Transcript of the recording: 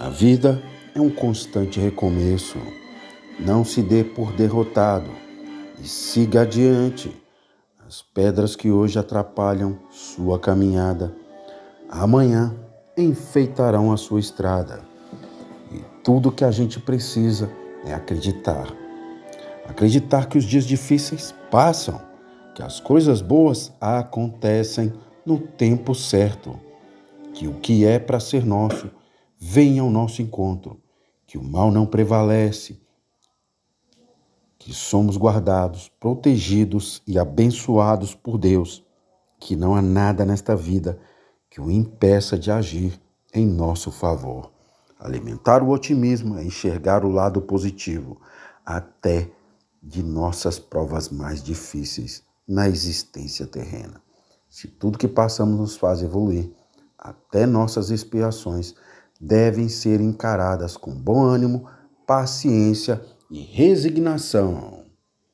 A vida é um constante recomeço. Não se dê por derrotado e siga adiante. As pedras que hoje atrapalham sua caminhada, amanhã enfeitarão a sua estrada. E tudo que a gente precisa é acreditar. Acreditar que os dias difíceis passam, que as coisas boas acontecem no tempo certo, que o que é para ser nosso venha ao nosso encontro, que o mal não prevalece, que somos guardados, protegidos e abençoados por Deus, que não há nada nesta vida que o impeça de agir em nosso favor. Alimentar o otimismo é enxergar o lado positivo, até de nossas provas mais difíceis na existência terrena. Se tudo que passamos nos faz evoluir, até nossas expiações devem ser encaradas com bom ânimo, paciência e resignação.